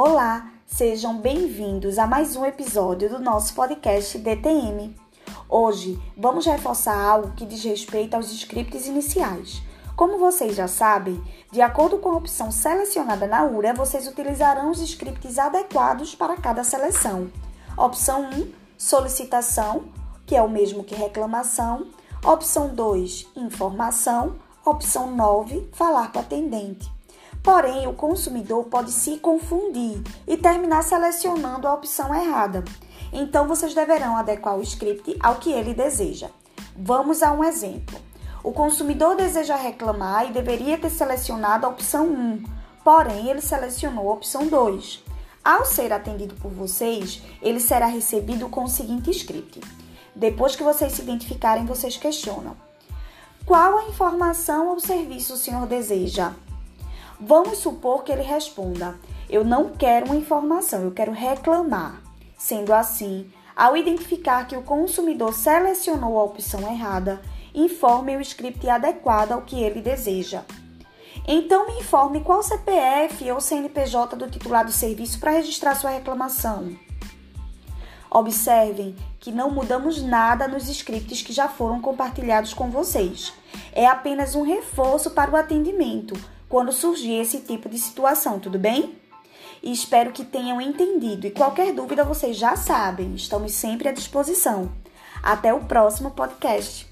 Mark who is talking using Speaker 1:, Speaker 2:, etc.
Speaker 1: Olá, sejam bem-vindos a mais um episódio do nosso podcast DTM. Hoje vamos reforçar algo que diz respeito aos scripts iniciais. Como vocês já sabem, de acordo com a opção selecionada na URA, vocês utilizarão os scripts adequados para cada seleção. Opção 1, solicitação, que é o mesmo que reclamação. Opção 2, informação. Opção 9, falar com o atendente. Porém, o consumidor pode se confundir e terminar selecionando a opção errada. Então, vocês deverão adequar o script ao que ele deseja. Vamos a um exemplo. O consumidor deseja reclamar e deveria ter selecionado a opção 1, porém ele selecionou a opção 2. Ao ser atendido por vocês, ele será recebido com o seguinte script. Depois que vocês se identificarem, vocês questionam: Qual a informação ou serviço o senhor deseja? Vamos supor que ele responda: Eu não quero uma informação, eu quero reclamar. Sendo assim, ao identificar que o consumidor selecionou a opção errada, informe o script adequado ao que ele deseja. Então, me informe qual CPF ou CNPJ do titular do serviço para registrar sua reclamação. Observem que não mudamos nada nos scripts que já foram compartilhados com vocês. É apenas um reforço para o atendimento quando surgir esse tipo de situação, tudo bem? E espero que tenham entendido. E qualquer dúvida vocês já sabem, estamos sempre à disposição. Até o próximo podcast.